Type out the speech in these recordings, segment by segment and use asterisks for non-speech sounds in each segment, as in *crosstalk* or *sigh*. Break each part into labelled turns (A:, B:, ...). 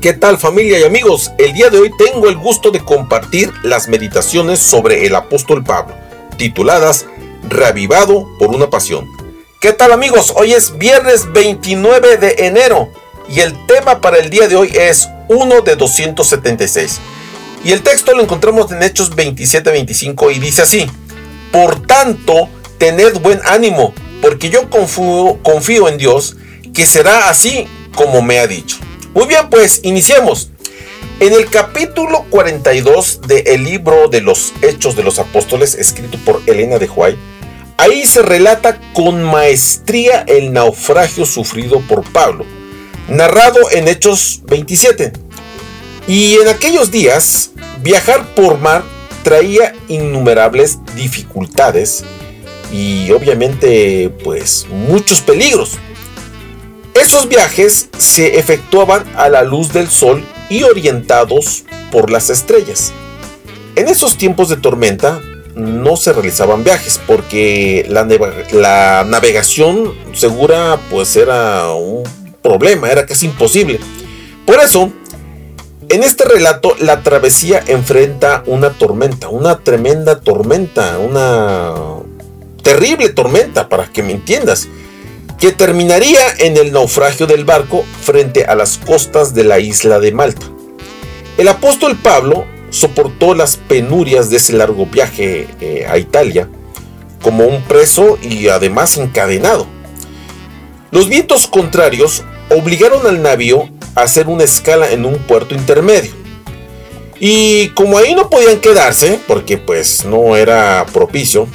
A: ¿Qué tal familia y amigos? El día de hoy tengo el gusto de compartir las meditaciones sobre el apóstol Pablo, tituladas Reavivado por una pasión. ¿Qué tal amigos? Hoy es viernes 29 de enero y el tema para el día de hoy es 1 de 276. Y el texto lo encontramos en Hechos 27-25 y dice así, Por tanto, tened buen ánimo, porque yo confío, confío en Dios, que será así como me ha dicho. Muy bien, pues iniciemos. En el capítulo 42 del libro de los Hechos de los Apóstoles, escrito por Elena de Huay, ahí se relata con maestría el naufragio sufrido por Pablo, narrado en Hechos 27. Y en aquellos días, viajar por mar traía innumerables dificultades y obviamente pues muchos peligros. Esos viajes se efectuaban a la luz del sol y orientados por las estrellas. En esos tiempos de tormenta no se realizaban viajes porque la, navegación segura pues era un problema, era casi imposible. Por eso, en este relato la travesía enfrenta una tormenta, una tremenda tormenta, una terrible tormenta, para que me entiendas que terminaría en el naufragio del barco frente a las costas de la isla de Malta. El apóstol Pablo soportó las penurias de ese largo viaje eh, a Italia como un preso y además encadenado. Los vientos contrarios obligaron al navío a hacer una escala en un puerto intermedio. Y como ahí no podían quedarse, porque pues no era propicio,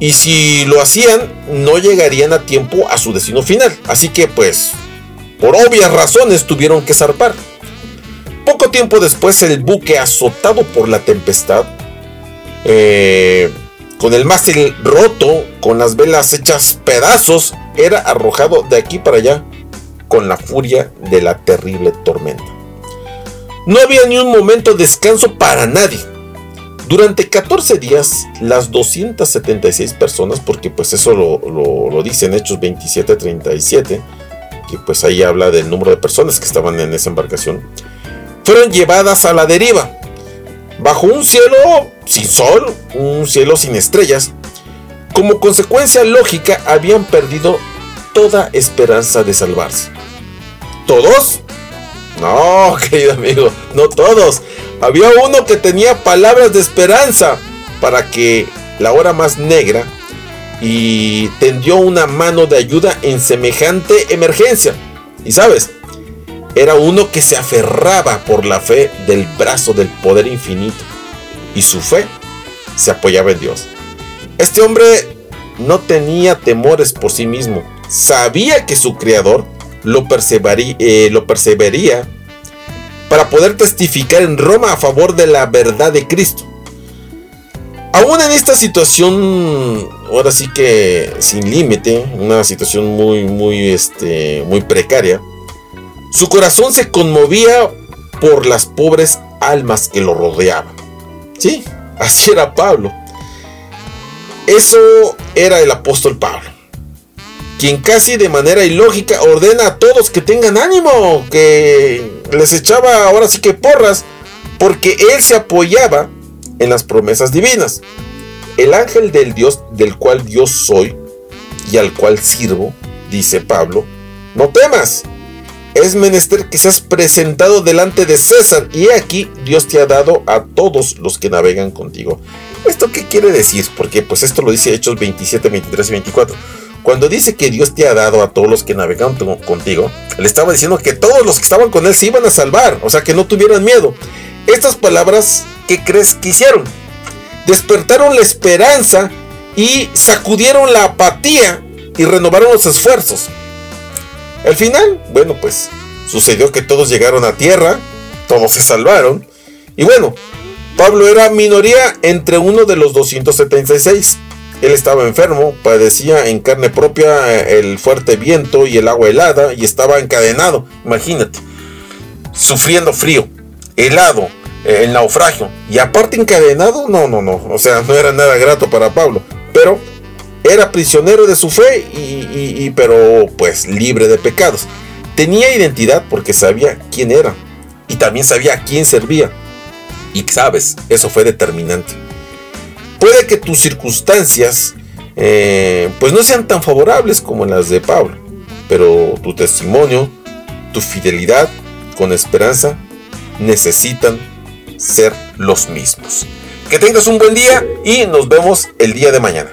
A: y si lo hacían, no llegarían a tiempo a su destino final. Así que pues, por obvias razones tuvieron que zarpar. Poco tiempo después el buque azotado por la tempestad, eh, con el mástil roto, con las velas hechas pedazos, era arrojado de aquí para allá con la furia de la terrible tormenta. No había ni un momento de descanso para nadie durante 14 días, las 276 personas, porque pues eso lo, lo, dice en Hechos 27-37, que pues ahí habla del número de personas que estaban en esa embarcación, fueron llevadas a la deriva, bajo un cielo sin sol, un cielo sin estrellas. Como consecuencia lógica, habían perdido toda esperanza de salvarse. ¿Todos? No, *laughs* querido amigo, no todos. Había uno que tenía palabras de esperanza para que la hora más negra y tendió una mano de ayuda en semejante emergencia. Y sabes, era uno que se aferraba por la fe del brazo del poder infinito. Y su fe se apoyaba en Dios. Este hombre no tenía temores por sí mismo. Sabía que su creador lo, eh, lo perseveraría para poder testificar en Roma a favor de la verdad de Cristo. Aún en esta situación, ahora sí que sin límite, una situación muy, muy, este, muy precaria, su corazón se conmovía por las pobres almas que lo rodeaban. Sí, así era Pablo. Eso era el apóstol Pablo quien casi de manera ilógica ordena a todos que tengan ánimo, que les echaba ahora sí que porras, porque él se apoyaba en las promesas divinas. El ángel del Dios del cual Dios soy y al cual sirvo, dice Pablo, no temas. Es menester que seas presentado delante de César y aquí Dios te ha dado a todos los que navegan contigo. ¿Esto qué quiere decir? Porque pues esto lo dice Hechos 27, 23 y 24 cuando dice que Dios te ha dado a todos los que navegan contigo, le estaba diciendo que todos los que estaban con él se iban a salvar, o sea que no tuvieran miedo. Estas palabras, ¿qué crees que hicieron? Despertaron la esperanza y sacudieron la apatía y renovaron los esfuerzos. Al final, bueno, pues sucedió que todos llegaron a tierra, todos se salvaron. Y bueno, Pablo era minoría entre uno de los 276. Él estaba enfermo, padecía en carne propia eh, el fuerte viento y el agua helada y estaba encadenado, imagínate, sufriendo frío, helado, eh, el naufragio y aparte encadenado, no, no, no, o sea, no era nada grato para Pablo, pero era prisionero de su fe y, pero pues libre de pecados. Tenía identidad porque sabía quién era y también sabía a quién servía. Y sabes, eso fue determinante. Puede que tus circunstancias eh, pues no sean tan favorables como las de Pablo, pero tu testimonio, tu fidelidad con esperanza necesitan ser los mismos. Que tengas un buen día y nos vemos el día de mañana.